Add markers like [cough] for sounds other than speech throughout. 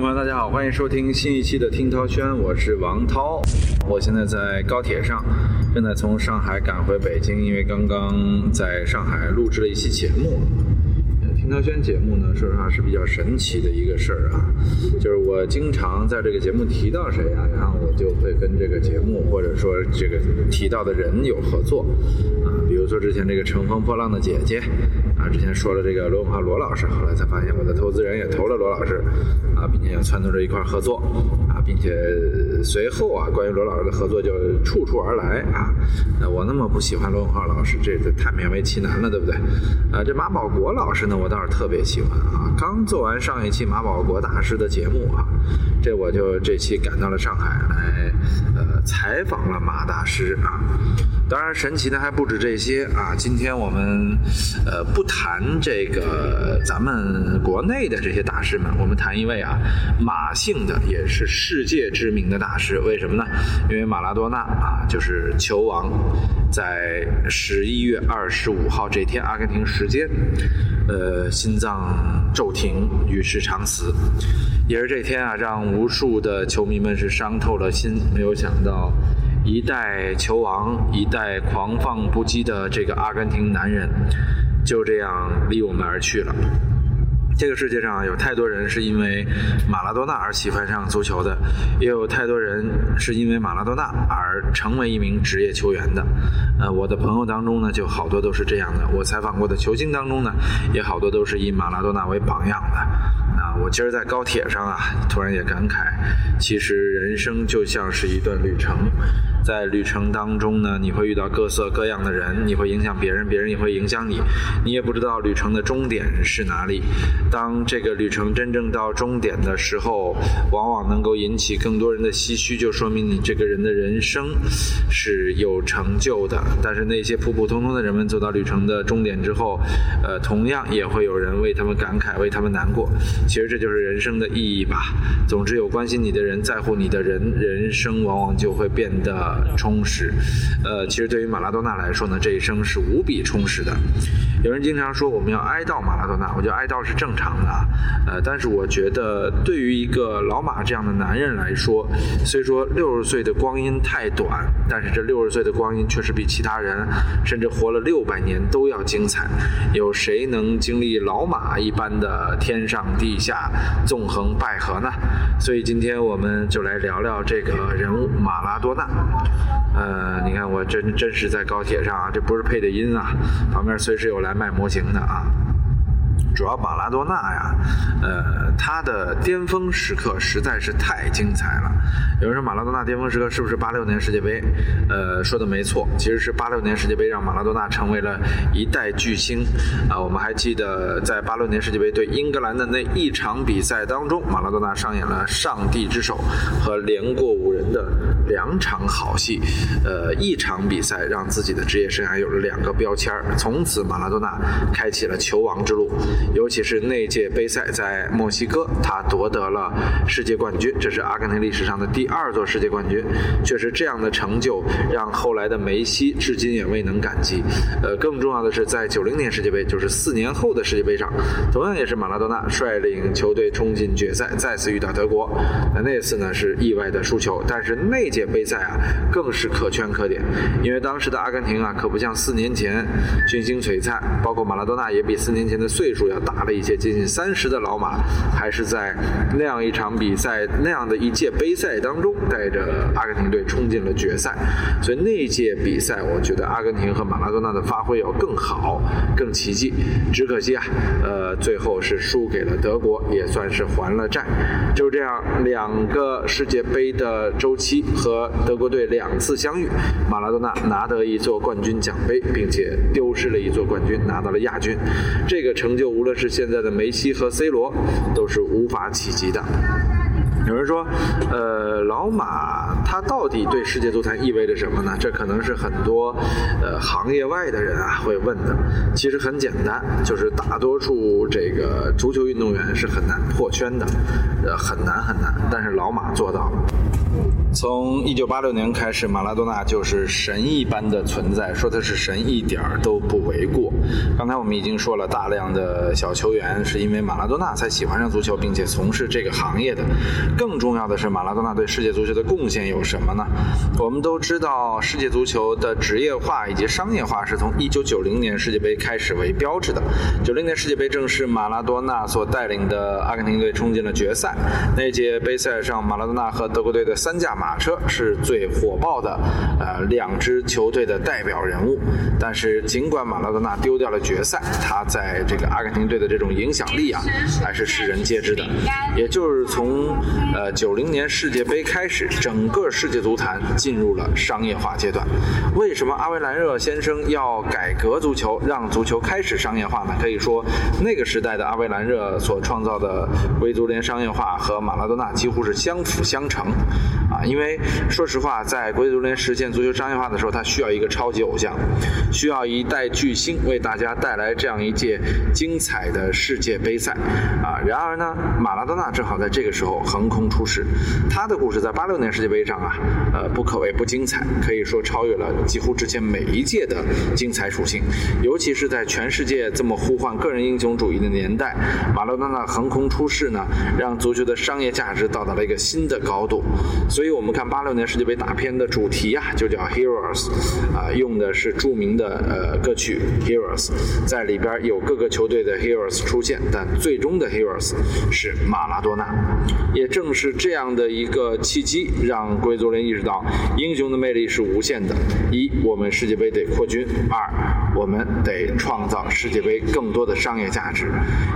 朋友，大家好，欢迎收听新一期的《听涛轩》，我是王涛。我现在在高铁上，正在从上海赶回北京，因为刚刚在上海录制了一期节目。听涛轩节目呢，说实话是比较神奇的一个事儿啊，就是我经常在这个节目提到谁啊，然后我就会跟这个节目或者说这个提到的人有合作啊，比如说之前这个《乘风破浪的姐姐》。之前说了这个罗永浩罗老师，后来才发现我的投资人也投了罗老师，啊，并且撺掇着一块合作，啊，并且随后啊，关于罗老师的合作就处处而来啊。那我那么不喜欢罗永浩老师，这这太勉为其难了，对不对？啊，这马保国老师呢，我倒是特别喜欢啊。刚做完上一期马保国大师的节目啊，这我就这期赶到了上海来，采访了马大师啊。当然，神奇的还不止这些啊！今天我们，呃，不谈这个咱们国内的这些大师们，我们谈一位啊，马姓的也是世界知名的大师。为什么呢？因为马拉多纳啊，就是球王，在十一月二十五号这天，阿根廷时间，呃，心脏骤停，与世长辞。也是这天啊，让无数的球迷们是伤透了心。没有想到。到一代球王，一代狂放不羁的这个阿根廷男人，就这样离我们而去了。这个世界上有太多人是因为马拉多纳而喜欢上足球的，也有太多人是因为马拉多纳而成为一名职业球员的。呃，我的朋友当中呢，就好多都是这样的。我采访过的球星当中呢，也好多都是以马拉多纳为榜样的。啊，我今儿在高铁上啊，突然也感慨，其实人生就像是一段旅程。在旅程当中呢，你会遇到各色各样的人，你会影响别人，别人也会影响你，你也不知道旅程的终点是哪里。当这个旅程真正到终点的时候，往往能够引起更多人的唏嘘，就说明你这个人的人生是有成就的。但是那些普普通通的人们走到旅程的终点之后，呃，同样也会有人为他们感慨，为他们难过。其实这就是人生的意义吧。总之，有关心你的人，在乎你的人，人生往往就会变得。充实，呃，其实对于马拉多纳来说呢，这一生是无比充实的。有人经常说我们要哀悼马拉多纳，我觉得哀悼是正常的，呃，但是我觉得对于一个老马这样的男人来说，虽说六十岁的光阴太短，但是这六十岁的光阴确实比其他人甚至活了六百年都要精彩。有谁能经历老马一般的天上地下、纵横捭阖呢？所以今天我们就来聊聊这个人物马拉多纳。呃，你看我真真是在高铁上啊，这不是配的音啊，旁边随时有来卖模型的啊。主要马拉多纳呀，呃，他的巅峰时刻实在是太精彩了。有人说马拉多纳巅峰时刻是不是八六年世界杯？呃，说的没错，其实是八六年世界杯让马拉多纳成为了一代巨星。啊，我们还记得在八六年世界杯对英格兰的那一场比赛当中，马拉多纳上演了上帝之手和连过五人的两场好戏。呃，一场比赛让自己的职业生涯有了两个标签从此马拉多纳开启了球王之路。尤其是那届杯赛在墨西哥，他夺得了世界冠军，这是阿根廷历史上的第二座世界冠军。确实，这样的成就让后来的梅西至今也未能感激。呃，更重要的是，在九零年世界杯，就是四年后的世界杯上，同样也是马拉多纳率领球队冲进决赛，再次遇到德国。那那次呢是意外的输球，但是那届杯赛啊更是可圈可点，因为当时的阿根廷啊可不像四年前群星璀璨，包括马拉多纳也比四年前的岁数要。大了一些，接近三十的老马，还是在那样一场比赛、那样的一届杯赛当中，带着阿根廷队冲进了决赛。所以那届比赛，我觉得阿根廷和马拉多纳的发挥要更好、更奇迹。只可惜啊，呃，最后是输给了德国，也算是还了债。就这样，两个世界杯的周期和和德国队两次相遇，马拉多纳拿得一座冠军奖杯，并且丢失了一座冠军，拿到了亚军。这个成就无论。是现在的梅西和 C 罗都是无法企及的。有人说，呃，老马他到底对世界足坛意味着什么呢？这可能是很多呃行业外的人啊会问的。其实很简单，就是大多数这个足球运动员是很难破圈的，呃，很难很难。但是老马做到了。从一九八六年开始，马拉多纳就是神一般的存在，说他是神一点都不为过。刚才我们已经说了，大量的小球员是因为马拉多纳才喜欢上足球，并且从事这个行业的。更重要的是，马拉多纳对世界足球的贡献有什么呢？我们都知道，世界足球的职业化以及商业化是从一九九零年世界杯开始为标志的。九零年世界杯正是马拉多纳所带领的阿根廷队冲进了决赛。那届杯赛上，马拉多纳和德国队的三驾。马车是最火爆的，呃，两支球队的代表人物。但是，尽管马拉多纳丢掉了决赛，他在这个阿根廷队的这种影响力啊，还是世人皆知的。也就是从呃九零年世界杯开始，整个世界足坛进入了商业化阶段。为什么阿维兰热先生要改革足球，让足球开始商业化呢？可以说，那个时代的阿维兰热所创造的维足联商业化和马拉多纳几乎是相辅相成，啊。因为说实话，在国际足联实现足球商业化的时候，它需要一个超级偶像，需要一代巨星为大家带来这样一届精彩的世界杯赛啊。然而呢，马拉多纳正好在这个时候横空出世，他的故事在八六年世界杯上啊，呃，不可谓不精彩，可以说超越了几乎之前每一届的精彩属性。尤其是在全世界这么呼唤个人英雄主义的年代，马拉多纳横空出世呢，让足球的商业价值到达了一个新的高度。所以。我我们看八六年世界杯大片的主题啊，就叫 Heroes，啊，用的是著名的呃歌曲 Heroes，在里边有各个球队的 Heroes 出现，但最终的 Heroes 是马拉多纳。也正是这样的一个契机，让贵族人意识到英雄的魅力是无限的。一，我们世界杯得扩军；二，我们得创造世界杯更多的商业价值。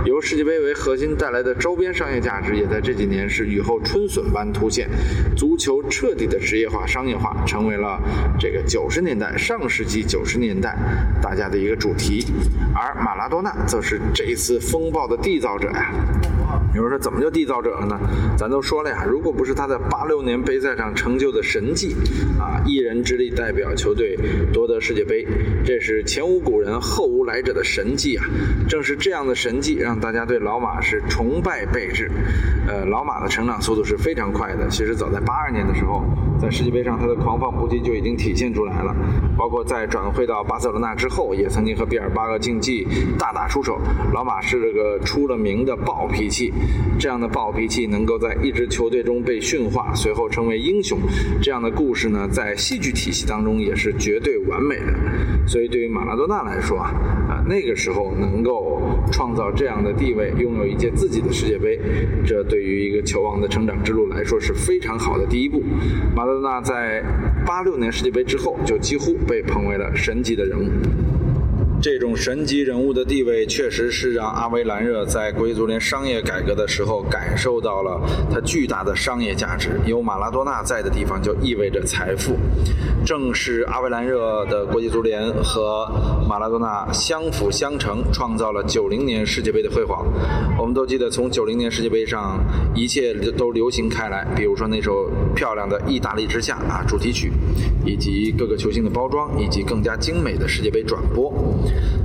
由世界杯为核心带来的周边商业价值，也在这几年是雨后春笋般凸显。足球。彻底的职业化、商业化，成为了这个九十年代、上世纪九十年代大家的一个主题，而马拉多纳则是这一次风暴的缔造者呀。有人说怎么就缔造者了呢？咱都说了呀，如果不是他在八六年杯赛上成就的神迹，啊，一人之力代表球队夺得世界杯，这是前无古人后无来者的神迹啊！正是这样的神迹，让大家对老马是崇拜备至。呃，老马的成长速度是非常快的。其实早在八二年的时候，在世界杯上他的狂放不羁就已经体现出来了。包括在转会到巴塞罗那之后，也曾经和毕尔巴鄂竞技大打出手。老马是这个出了名的暴脾气。这样的暴脾气能够在一支球队中被驯化，随后成为英雄，这样的故事呢，在戏剧体系当中也是绝对完美的。所以对于马拉多纳来说啊，啊那个时候能够创造这样的地位，拥有一届自己的世界杯，这对于一个球王的成长之路来说是非常好的第一步。马拉多纳在八六年世界杯之后就几乎被捧为了神级的人物。这种神级人物的地位，确实是让阿维兰热在国际足联商业改革的时候感受到了他巨大的商业价值。有马拉多纳在的地方，就意味着财富。正是阿维兰热的国际足联和马拉多纳相辅相成，创造了九零年世界杯的辉煌。我们都记得，从九零年世界杯上，一切都流行开来，比如说那首漂亮的《意大利之夏》啊主题曲，以及各个球星的包装，以及更加精美的世界杯转播。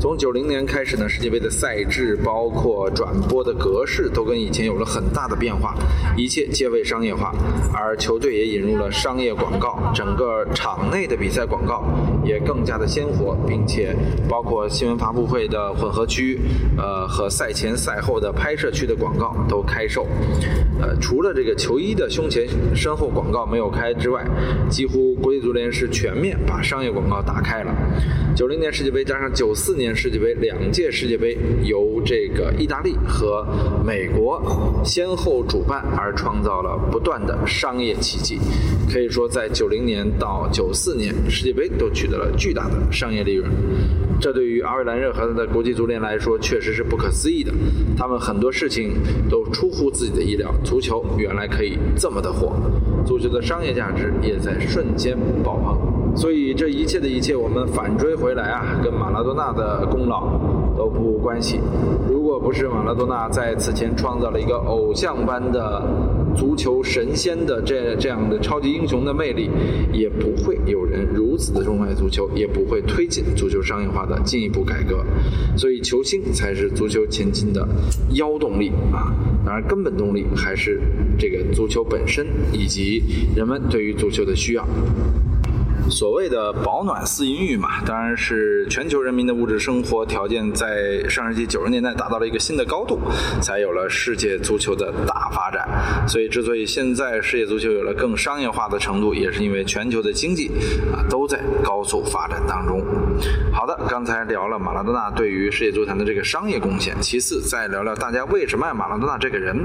从九零年开始呢，世界杯的赛制包括转播的格式都跟以前有了很大的变化，一切皆为商业化，而球队也引入了商业广告，整个场内的比赛广告也更加的鲜活，并且包括新闻发布会的混合区，呃和赛前赛后的拍摄区的广告都开售，呃除了这个球衣的胸前身后广告没有开之外，几乎国际足联是全面把商业广告打开了。九零年世界杯加上九九四年世界杯两届世界杯由这个意大利和美国先后主办，而创造了不断的商业奇迹。可以说，在九零年到九四年世界杯都取得了巨大的商业利润。这对于阿维兰热和他的国际足联来说，确实是不可思议的。他们很多事情都出乎自己的意料。足球原来可以这么的火，足球的商业价值也在瞬间爆棚。所以这一切的一切，我们反追回来啊，跟马拉多纳的功劳都不无关系。如果不是马拉多纳在此前创造了一个偶像般的足球神仙的这这样的超级英雄的魅力，也不会有人如此的钟爱足球，也不会推进足球商业化的进一步改革。所以，球星才是足球前进的腰动力啊！当然，根本动力还是这个足球本身以及人们对于足球的需要。所谓的保暖思淫欲嘛，当然是全球人民的物质生活条件在上世纪九十年代达到了一个新的高度，才有了世界足球的大发展。所以，之所以现在世界足球有了更商业化的程度，也是因为全球的经济啊都在高速发展当中。好的，刚才聊了马拉多纳对于世界足坛的这个商业贡献，其次再聊聊大家为什么爱马拉多纳这个人。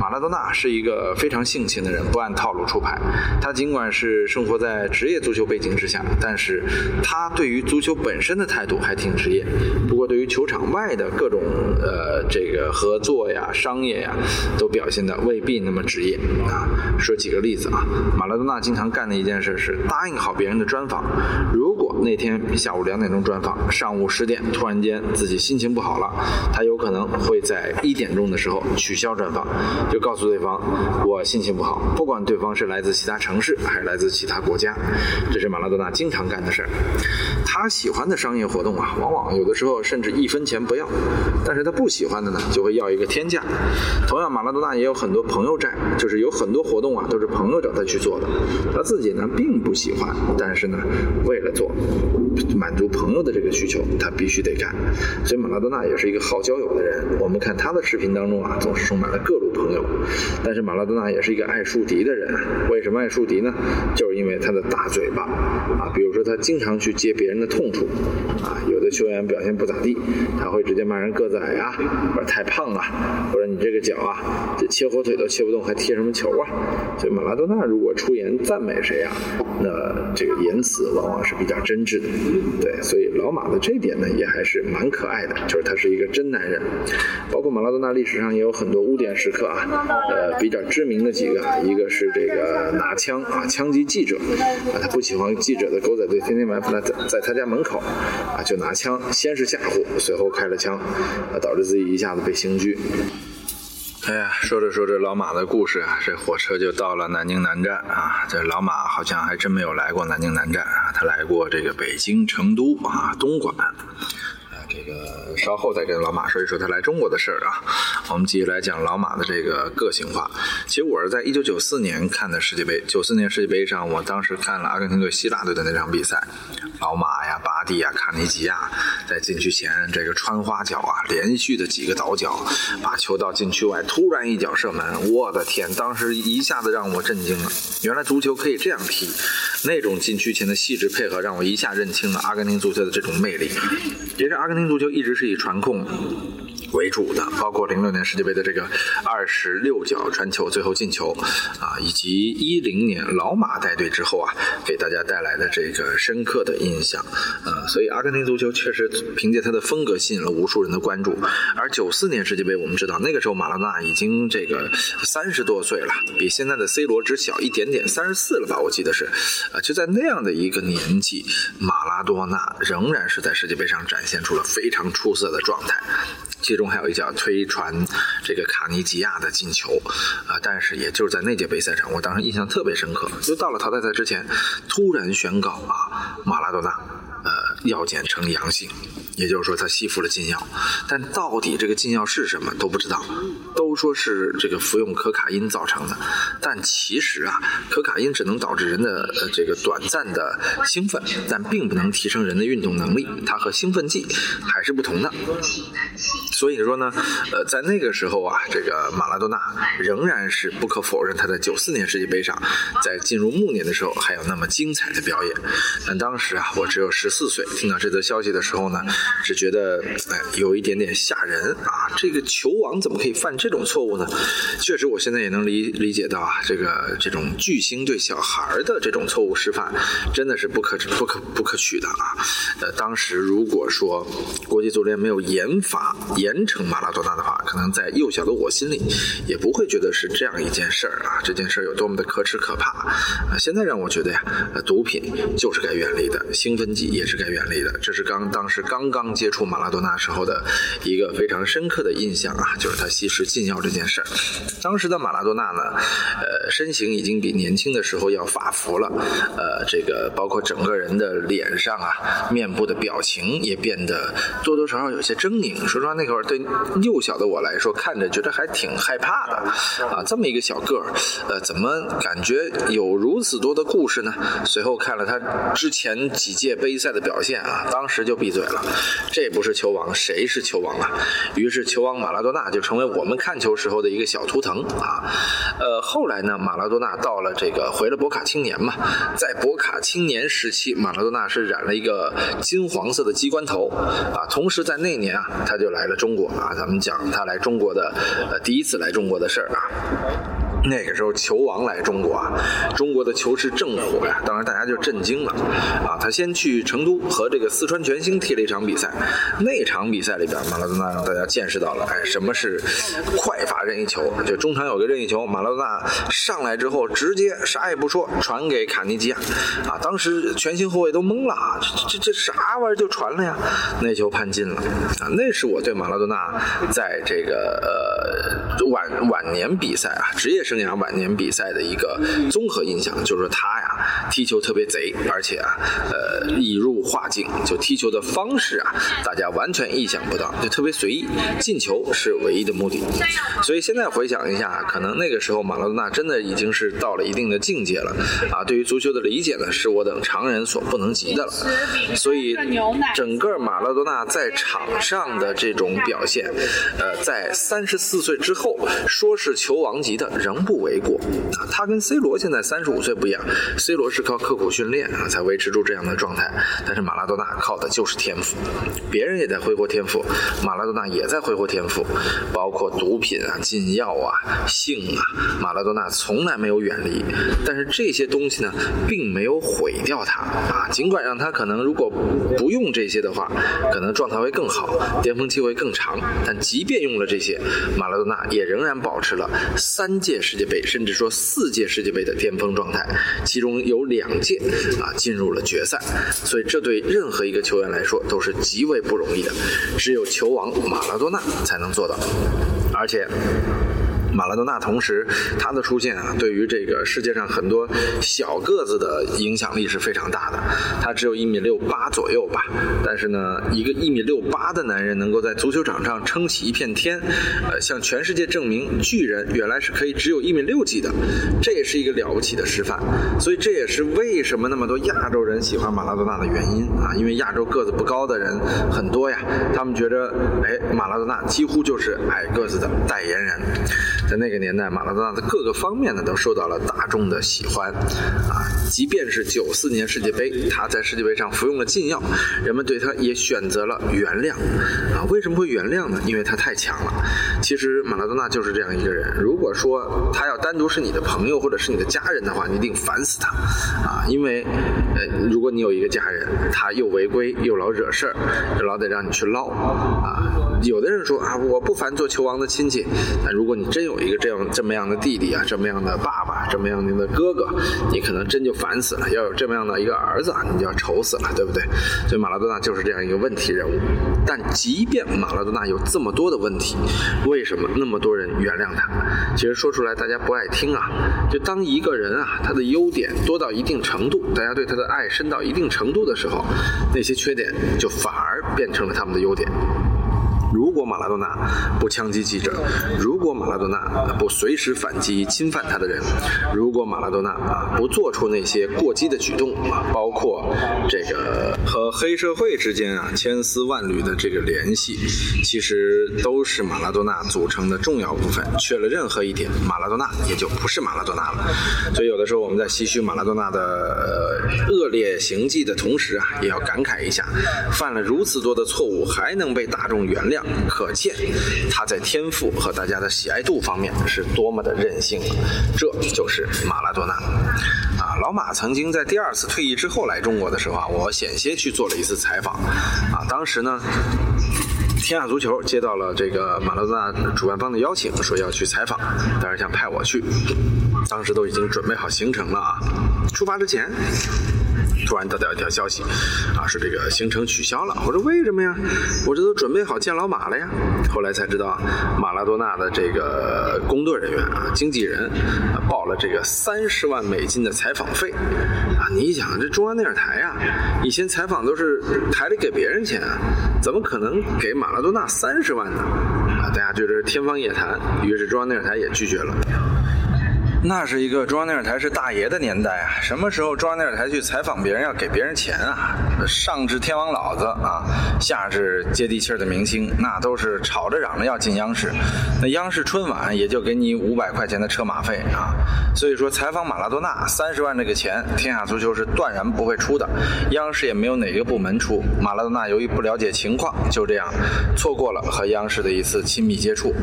马拉多纳是一个非常性情的人，不按套路出牌。他尽管是生活在职业足球。背景之下，但是他对于足球本身的态度还挺职业。不过，对于球场外的各种呃这个合作呀、商业呀，都表现的未必那么职业啊。说几个例子啊，马拉多纳经常干的一件事是答应好别人。的专访，那天下午两点钟专访，上午十点突然间自己心情不好了，他有可能会在一点钟的时候取消专访，就告诉对方我心情不好，不管对方是来自其他城市还是来自其他国家。这是马拉多纳经常干的事儿。他喜欢的商业活动啊，往往有的时候甚至一分钱不要；但是他不喜欢的呢，就会要一个天价。同样，马拉多纳也有很多朋友债，就是有很多活动啊，都是朋友找他去做的。他自己呢，并不喜欢，但是呢，为了做，满足朋友的这个需求，他必须得干。所以，马拉多纳也是一个好交友的人。我们看他的视频当中啊，总是充满了各路朋友。但是，马拉多纳也是一个爱树敌的人。为什么爱树敌呢？就是因为他的大嘴巴。啊，比如说他经常去揭别人的痛处，啊，有的球员表现不咋地，他会直接骂人个子矮啊，或者太胖啊，或者你这个脚啊，这切火腿都切不动，还踢什么球啊？所以马拉多纳如果出言赞美谁啊，那这个言辞往往是比较真挚的，对，所以老马的这点呢，也还是蛮可爱的，就是他是一个真男人。包括马拉多纳历史上也有很多污点时刻啊，呃，比较知名的几个，一个是这个拿枪啊，枪击记者，啊，他不喜欢记者的狗仔队天天埋伏在在他家门口，啊，就拿枪先是吓唬，随后开了枪，啊，导致自己一下子被刑拘。哎呀，说着说着老马的故事啊，这火车就到了南京南站啊。这老马好像还真没有来过南京南站啊，他来过这个北京、成都啊、东莞。这个稍后再跟老马说一说他来中国的事儿啊。我们继续来讲老马的这个个性化。其实我是在一九九四年看的世界杯，九四年世界杯上，我当时看了阿根廷对希腊队的那场比赛。老马呀、巴蒂呀、卡尼吉亚在禁区前这个穿花脚啊，连续的几个倒脚，把球到禁区外，突然一脚射门。我的天，当时一下子让我震惊了。原来足球可以这样踢，那种禁区前的细致配合，让我一下认清了阿根廷足球的这种魅力。其实阿根廷。足球一直是以传控为主的，包括零六年世界杯的这个二十六脚传球最后进球啊，以及一零年老马带队之后啊，给大家带来的这个深刻的印象啊，所以阿根廷足球确实凭借他的风格吸引了无数人的关注。而九四年世界杯，我们知道那个时候马拉多纳已经这个三十多岁了，比现在的 C 罗只小一点点，三十四了吧？我记得是啊，就在那样的一个年纪，马拉多纳仍然是在世界杯上展现出了非。非常出色的状态，其中还有一脚推传这个卡尼吉亚的进球啊！但是也就是在那届杯赛上，我当时印象特别深刻，就到了淘汰赛之前，突然宣告啊，马拉多纳呃药检呈阳性。也就是说，他吸附了禁药，但到底这个禁药是什么都不知道，都说是这个服用可卡因造成的，但其实啊，可卡因只能导致人的呃这个短暂的兴奋，但并不能提升人的运动能力，它和兴奋剂还是不同的。所以说呢，呃，在那个时候啊，这个马拉多纳仍然是不可否认他在九四年世界杯上，在进入暮年的时候还有那么精彩的表演。但当时啊，我只有十四岁，听到这则消息的时候呢。只觉得哎，有一点点吓人啊！这个球王怎么可以犯这种错误呢？确实，我现在也能理理解到啊，这个这种巨星对小孩的这种错误示范，真的是不可不可不可取的啊！呃，当时如果说国际足联没有严罚严惩马拉多纳的话，可能在幼小的我心里也不会觉得是这样一件事儿啊！这件事儿有多么的可耻可怕啊！现在让我觉得呀，毒品就是该远离的，兴奋剂也是该远眼里的。这是刚当时刚刚接触马拉多纳时候的一个非常深刻的印象啊，就是他吸食禁药这件事儿。当时的马拉多纳呢，呃，身形已经比年轻的时候要发福了，呃，这个包括整个人的脸上啊、面部的表情也变得多多少少有些狰狞。说实话，那会儿对幼小的我来说，看着觉得还挺害怕的啊，这么一个小个儿，呃，怎么感觉有如此多的故事呢？随后看了他之前几届杯赛的表现啊，当时就闭嘴了。这不是球王，谁是球王啊？于是球王马拉多纳就成为我们看球时候的一个小图腾啊。呃，后来呢，马拉多纳到了这个回了博卡青年嘛，在博卡青年时期，马拉多纳是染了一个金黄色的鸡冠头啊。同时在那年啊，他就来了中国啊。咱们讲他来中国的呃第一次来中国的事儿啊。那个时候球王来中国啊，中国的球市正火呀，当然大家就震惊了啊。他先去成都和和这个四川全兴踢了一场比赛，那场比赛里边，马拉多纳让大家见识到了，哎，什么是快发任意球？就中场有个任意球，马拉多纳上来之后直接啥也不说，传给卡尼基亚啊。当时全兴后卫都懵了，这这这啥玩意儿就传了呀？那球判进了啊。那是我对马拉多纳在这个呃晚晚年比赛啊，职业生涯晚年比赛的一个综合印象，就是他呀踢球特别贼，而且啊呃易入化境，就踢球的方式啊，大家完全意想不到，就特别随意，进球是唯一的目的。所以现在回想一下，可能那个时候马拉多纳真的已经是到了一定的境界了啊，对于足球的理解呢，是我等常人所不能及的了。所以整个马拉多纳在场上的这种表现，呃，在三十四岁之后，说是球王级的仍。不为过啊！他跟 C 罗现在三十五岁不一样，C 罗是靠刻苦训练啊才维持住这样的状态，但是马拉马拉多纳靠的就是天赋。别人也在挥霍天赋，马拉多纳也在挥霍天赋，包括毒品啊、禁药啊、性啊，马拉多纳从来没有远离。但是这些东西呢，并没有毁掉他啊。尽管让他可能如果不用这些的话，可能状态会更好，巅峰期会更长。但即便用了这些，马拉多纳也仍然保持了三届。世界杯，甚至说四届世界杯的巅峰状态，其中有两届啊进入了决赛，所以这对任何一个球员来说都是极为不容易的，只有球王马拉多纳才能做到，而且。马拉多纳同时，他的出现啊，对于这个世界上很多小个子的影响力是非常大的。他只有一米六八左右吧，但是呢，一个一米六八的男人能够在足球场上撑起一片天，呃，向全世界证明巨人原来是可以只有一米六几的，这也是一个了不起的示范。所以这也是为什么那么多亚洲人喜欢马拉多纳的原因啊，因为亚洲个子不高的人很多呀，他们觉得，哎，马拉多纳几乎就是矮个子的代言人。在那个年代，马拉多纳的各个方面呢都受到了大众的喜欢，啊，即便是九四年世界杯，他在世界杯上服用了禁药，人们对他也选择了原谅，啊，为什么会原谅呢？因为他太强了。其实马拉多纳就是这样一个人，如果说他要单独是你的朋友或者是你的家人的话，你一定烦死他，啊，因为，呃，如果你有一个家人，他又违规又老惹事儿，老得让你去唠，啊。有的人说啊，我不烦做球王的亲戚。但如果你真有一个这样这么样的弟弟啊，这么样的爸爸，这么样的哥哥，你可能真就烦死了。要有这么样的一个儿子，你就要愁死了，对不对？所以马拉多纳就是这样一个问题人物。但即便马拉多纳有这么多的问题，为什么那么多人原谅他？其实说出来大家不爱听啊。就当一个人啊，他的优点多到一定程度，大家对他的爱深到一定程度的时候，那些缺点就反而变成了他们的优点。如果马拉多纳不枪击记者，如果马拉多纳不随时反击侵犯他的人，如果马拉多纳啊不做出那些过激的举动，包括这个和黑社会之间啊千丝万缕的这个联系，其实都是马拉多纳组成的重要部分。缺了任何一点，马拉多纳也就不是马拉多纳了。所以有的时候我们在唏嘘马拉多纳的恶劣行迹的同时啊，也要感慨一下，犯了如此多的错误还能被大众原谅。可见他在天赋和大家的喜爱度方面是多么的任性，这就是马拉多纳啊！老马曾经在第二次退役之后来中国的时候啊，我险些去做了一次采访啊。当时呢，天下足球接到了这个马拉多纳主办方的邀请，说要去采访，当然想派我去。当时都已经准备好行程了啊，出发之前。突然得到一条消息，啊，说这个行程取消了。我说为什么呀？我这都准备好见老马了呀。后来才知道，马拉多纳的这个工作人员啊，经纪人啊，报了这个三十万美金的采访费。啊，你想这中央电视台啊，以前采访都是台里给别人钱啊，怎么可能给马拉多纳三十万呢？啊，大家觉得天方夜谭，于是中央电视台也拒绝了。那是一个中央电视台是大爷的年代啊！什么时候中央电视台去采访别人要给别人钱啊？上至天王老子啊，下至接地气儿的明星，那都是吵着嚷着要进央视。那央视春晚也就给你五百块钱的车马费啊。所以说采访马拉多纳三十万这个钱，天下足球是断然不会出的，央视也没有哪个部门出。马拉多纳由于不了解情况，就这样错过了和央视的一次亲密接触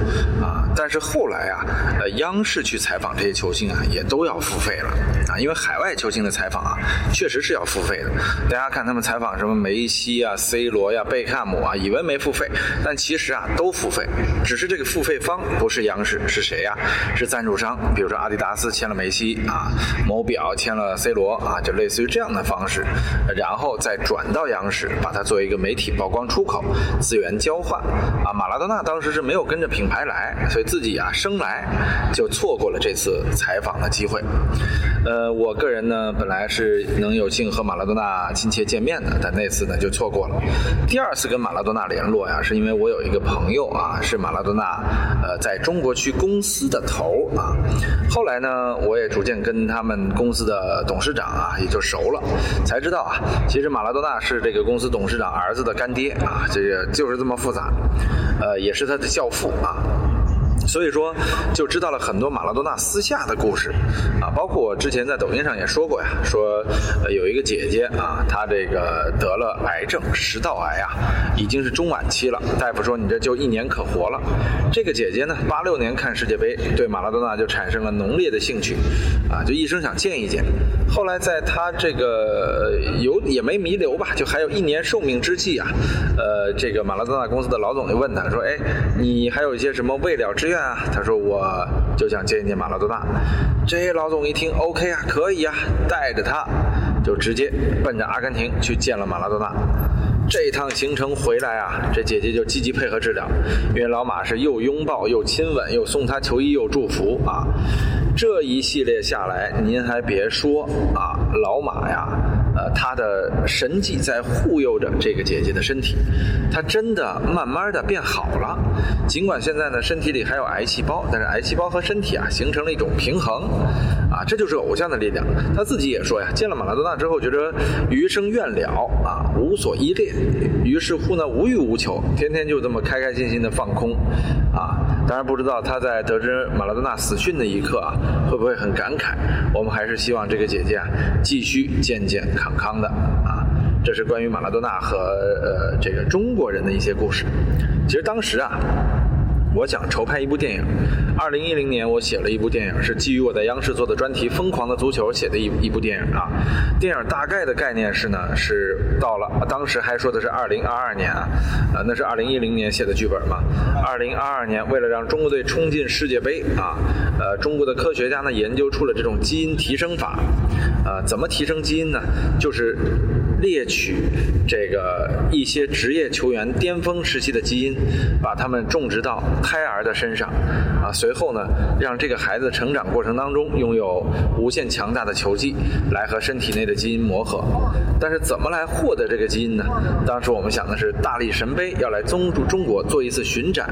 啊。但是后来啊，呃，央视去采访这些球。球星啊，也都要付费了啊！因为海外球星的采访啊，确实是要付费的。大家看他们采访什么梅西啊、C 罗呀、贝克汉姆啊，以为没付费，但其实啊都付费，只是这个付费方不是央视，是谁呀？是赞助商，比如说阿迪达斯签了梅西啊，某表签了 C 罗啊，就类似于这样的方式，然后再转到央视，把它作为一个媒体曝光出口，资源交换啊。马拉多纳当时是没有跟着品牌来，所以自己啊生来就错过了这次。采访的机会，呃，我个人呢，本来是能有幸和马拉多纳亲切见面的，但那次呢就错过了。第二次跟马拉多纳联络呀，是因为我有一个朋友啊，是马拉多纳呃在中国区公司的头啊。后来呢，我也逐渐跟他们公司的董事长啊也就熟了，才知道啊，其实马拉多纳是这个公司董事长儿子的干爹啊，这个就是这么复杂，呃，也是他的教父啊。所以说，就知道了很多马拉多纳私下的故事，啊，包括我之前在抖音上也说过呀，说有一个姐姐啊，她这个得了癌症，食道癌啊，已经是中晚期了，大夫说你这就一年可活了。这个姐姐呢，八六年看世界杯，对马拉多纳就产生了浓烈的兴趣，啊，就一生想见一见。后来在她这个有也没弥留吧，就还有一年寿命之际啊，呃，这个马拉多纳公司的老总就问她说，哎，你还有一些什么未了之愿？啊，他说我就想见一见马拉多纳。这老总一听，OK 啊，可以啊，带着他就直接奔着阿根廷去见了马拉多纳。这趟行程回来啊，这姐姐就积极配合治疗，因为老马是又拥抱又亲吻又送她球衣又祝福啊。这一系列下来，您还别说啊，老马呀。他的神迹在护佑着这个姐姐的身体，她真的慢慢的变好了。尽管现在呢，身体里还有癌细胞，但是癌细胞和身体啊形成了一种平衡，啊，这就是偶像的力量。他自己也说呀，见了马拉多纳之后，觉得余生愿了啊，无所依恋，于是乎呢，无欲无求，天天就这么开开心心的放空，啊，当然不知道他在得知马拉多纳死讯的一刻啊，会不会很感慨？我们还是希望这个姐姐啊，继续健健康。康的啊，这是关于马拉多纳和呃这个中国人的一些故事。其实当时啊。我想筹拍一部电影。二零一零年，我写了一部电影，是基于我在央视做的专题《疯狂的足球》写的一一部电影啊。电影大概的概念是呢，是到了当时还说的是二零二二年啊，呃，那是二零一零年写的剧本嘛。二零二二年，为了让中国队冲进世界杯啊，呃，中国的科学家呢研究出了这种基因提升法。呃，怎么提升基因呢？就是猎取这个一些职业球员巅峰时期的基因，把他们种植到。胎儿的身上，啊，随后呢，让这个孩子成长过程当中拥有无限强大的球技，来和身体内的基因磨合。但是怎么来获得这个基因呢？当时我们想的是大力神杯要来宗助中国做一次巡展，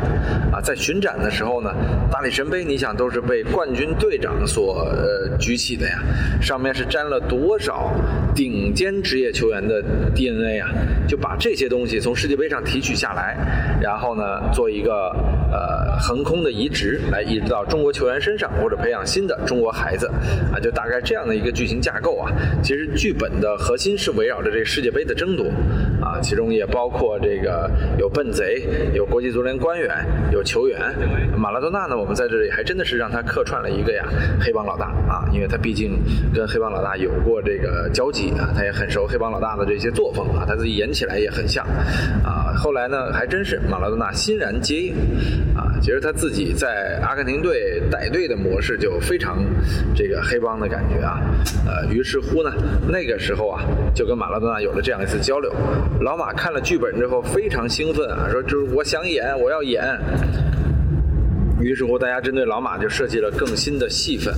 啊，在巡展的时候呢，大力神杯你想都是被冠军队长所呃举起的呀，上面是沾了多少顶尖职业球员的 DNA 啊？就把这些东西从世界杯上提取下来，然后呢，做一个。呃，横空的移植来移植到中国球员身上，或者培养新的中国孩子，啊，就大概这样的一个剧情架构啊。其实剧本的核心是围绕着这世界杯的争夺，啊。其中也包括这个有笨贼，有国际足联官员，有球员。马拉多纳呢，我们在这里还真的是让他客串了一个呀黑帮老大啊，因为他毕竟跟黑帮老大有过这个交集啊，他也很熟黑帮老大的这些作风啊，他自己演起来也很像啊。后来呢，还真是马拉多纳欣然接应啊，其实他自己在阿根廷队带队的模式就非常这个黑帮的感觉啊，呃，于是乎呢，那个时候啊，就跟马拉多纳有了这样一次交流。老马看了剧本之后非常兴奋啊，说就是我想演，我要演。于是乎，大家针对老马就设计了更新的戏份，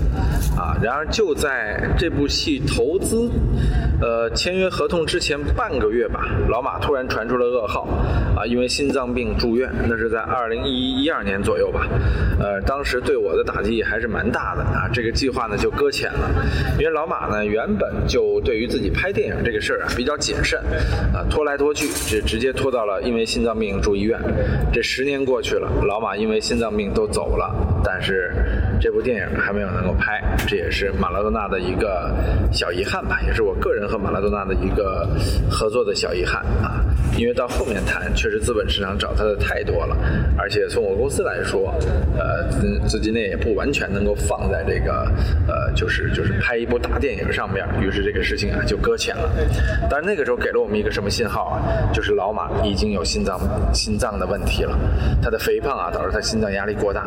啊，然而就在这部戏投资，呃，签约合同之前半个月吧，老马突然传出了噩耗，啊，因为心脏病住院，那是在二零一一二年左右吧，呃，当时对我的打击还是蛮大的。啊，这个计划呢就搁浅了，因为老马呢原本就对于自己拍电影这个事儿啊比较谨慎，啊，拖来拖去，这直接拖到了因为心脏病住医院，这十年过去了，老马因为心脏病都。走了，但是这部电影还没有能够拍，这也是马拉多纳的一个小遗憾吧，也是我个人和马拉多纳的一个合作的小遗憾啊。因为到后面谈，确实资本市场找他的太多了，而且从我公司来说，呃，资资金链也不完全能够放在这个呃，就是就是拍一部大电影上面，于是这个事情啊就搁浅了。但是那个时候给了我们一个什么信号啊？就是老马已经有心脏心脏的问题了，他的肥胖啊导致他心脏压力过大。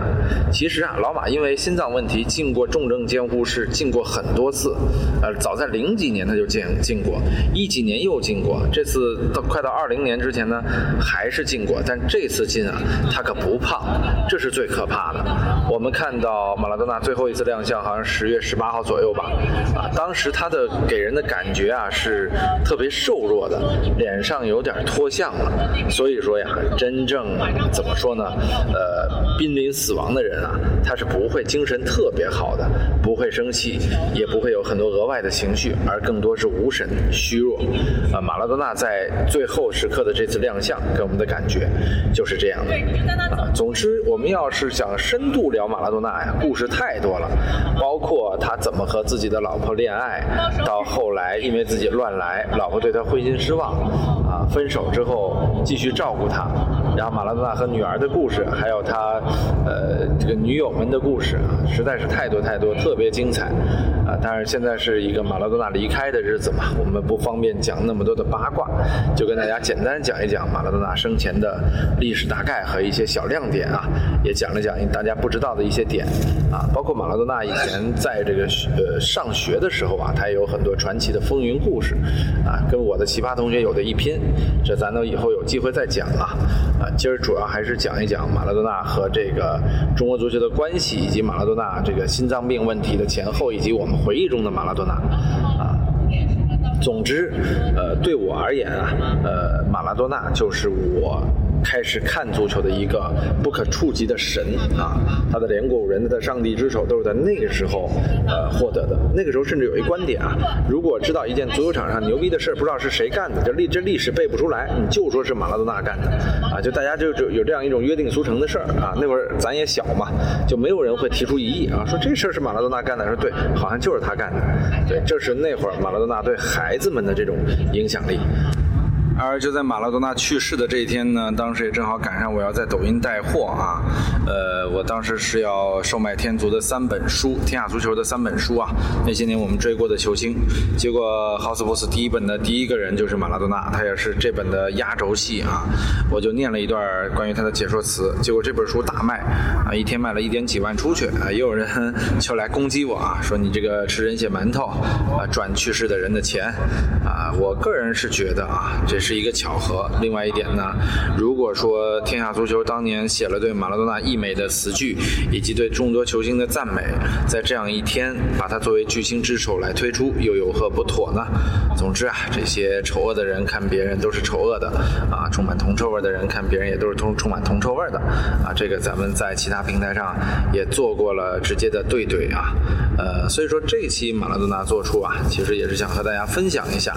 其实啊，老马因为心脏问题进过重症监护室，进过很多次，呃，早在零几年他就进进过，一几年又进过，这次到快到二零。年之前呢，还是进过，但这次进啊，他可不胖，这是最可怕的。我们看到马拉多纳最后一次亮相，好像十月十八号左右吧，啊，当时他的给人的感觉啊是特别瘦弱的，脸上有点脱相了。所以说呀，真正怎么说呢？呃，濒临死亡的人啊，他是不会精神特别好的，不会生气，也不会有很多额外的情绪，而更多是无神、虚弱。啊，马拉多纳在最后时。刻的这次亮相给我们的感觉就是这样的。总之，我们要是想深度聊马拉多纳呀，故事太多了，包括他怎么和自己的老婆恋爱，到后来因为自己乱来，老婆对他灰心失望，啊，分手之后继续照顾他，然后马拉多纳和女儿的故事，还有他呃这个女友们的故事啊，实在是太多太多，特别精彩啊。但是现在是一个马拉多纳离开的日子嘛，我们不方便讲那么多的八卦，就跟大家简。单讲一讲马拉多纳生前的历史大概和一些小亮点啊，也讲了讲大家不知道的一些点啊，包括马拉多纳以前在这个呃上学的时候啊，他也有很多传奇的风云故事啊，跟我的奇葩同学有的一拼，这咱都以后有机会再讲啊啊，今儿主要还是讲一讲马拉多纳和这个中国足球的关系，以及马拉多纳这个心脏病问题的前后，以及我们回忆中的马拉多纳啊。总之，呃，对我而言啊，呃，马拉多纳就是我。开始看足球的一个不可触及的神啊，他的连过五人的上帝之手都是在那个时候呃获得的。那个时候甚至有一观点啊，如果知道一件足球场上牛逼的事儿不知道是谁干的，这历这历史背不出来，你就说是马拉多纳干的啊，就大家就就有这样一种约定俗成的事儿啊。那会儿咱也小嘛，就没有人会提出异议啊，说这事儿是马拉多纳干的，说对，好像就是他干的。对，这是那会儿马拉多纳对孩子们的这种影响力。而就在马拉多纳去世的这一天呢，当时也正好赶上我要在抖音带货啊，呃，我当时是要售卖天足的三本书，天下足球的三本书啊，那些年我们追过的球星，结果 House Boss 第一本的第一个人就是马拉多纳，他也是这本的压轴戏啊，我就念了一段关于他的解说词，结果这本书大卖啊，一天卖了一点几万出去啊，也有人 [laughs] 就来攻击我啊，说你这个吃人血馒头啊，赚去世的人的钱啊，我个人是觉得啊，这。是一个巧合。另外一点呢，如果说天下足球当年写了对马拉多纳溢美的词句，以及对众多球星的赞美，在这样一天把他作为巨星之首来推出，又有何不妥呢？总之啊，这些丑恶的人看别人都是丑恶的啊，充满铜臭味的人看别人也都是充充满铜臭味的啊。这个咱们在其他平台上也做过了直接的对怼啊。呃，所以说这期马拉多纳做出啊，其实也是想和大家分享一下，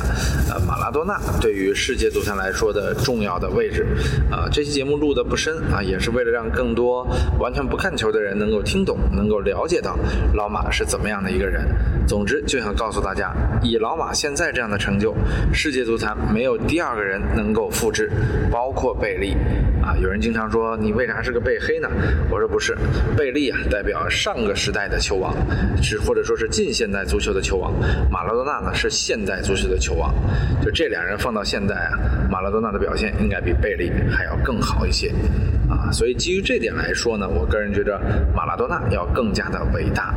呃，马拉多纳对于世。世界足坛来说的重要的位置。啊，这期节目录的不深啊，也是为了让更多完全不看球的人能够听懂，能够了解到老马是怎么样的一个人。总之，就想告诉大家，以老马现在这样的成就，世界足坛没有第二个人能够复制，包括贝利。啊，有人经常说你为啥是个贝黑呢？我说不是，贝利啊代表上个时代的球王，是或者说是近现代足球的球王。马拉多纳呢是现代足球的球王。就这俩人放到现在，马拉多纳的表现应该比贝利还要更好一些。啊，所以基于这点来说呢，我个人觉得马拉多纳要更加的伟大。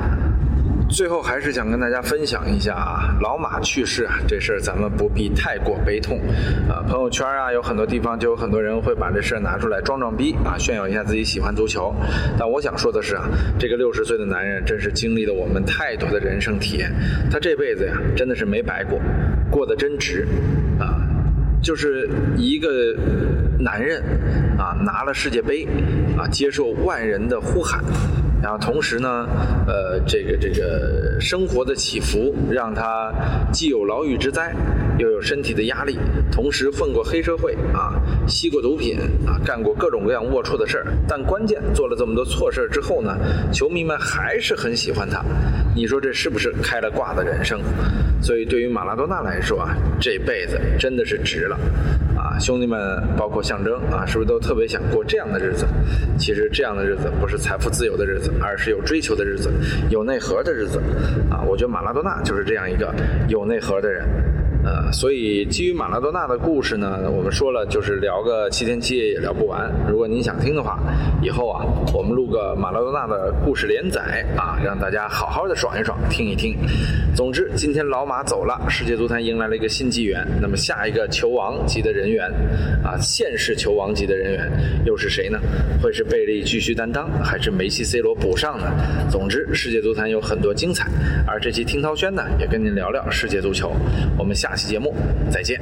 最后还是想跟大家分享一下啊，老马去世啊这事儿，咱们不必太过悲痛。啊，朋友圈啊有很多地方就有很多人会把这事儿拿出来装装逼啊，炫耀一下自己喜欢足球。但我想说的是啊，这个六十岁的男人真是经历了我们太多的人生体验，他这辈子呀真的是没白过，过得真值！就是一个男人啊拿了世界杯啊，接受万人的呼喊。然后同时呢，呃，这个这个生活的起伏，让他既有牢狱之灾，又有身体的压力，同时混过黑社会啊，吸过毒品啊，干过各种各样龌龊的事儿。但关键做了这么多错事儿之后呢，球迷们还是很喜欢他。你说这是不是开了挂的人生？所以对于马拉多纳来说啊，这辈子真的是值了。啊，兄弟们，包括象征啊，是不是都特别想过这样的日子？其实这样的日子不是财富自由的日子，而是有追求的日子，有内核的日子。啊，我觉得马拉多纳就是这样一个有内核的人。呃，所以基于马拉多纳的故事呢，我们说了就是聊个七天七夜也聊不完。如果您想听的话，以后啊，我们录个马拉多纳的故事连载啊，让大家好好的爽一爽，听一听。总之，今天老马走了，世界足坛迎来了一个新纪元。那么下一个球王级的人员啊，现世球王级的人员又是谁呢？会是贝利继续担当，还是梅西、C 罗补上呢？总之，世界足坛有很多精彩。而这期听涛轩呢，也跟您聊聊世界足球。我们下。期节目再见。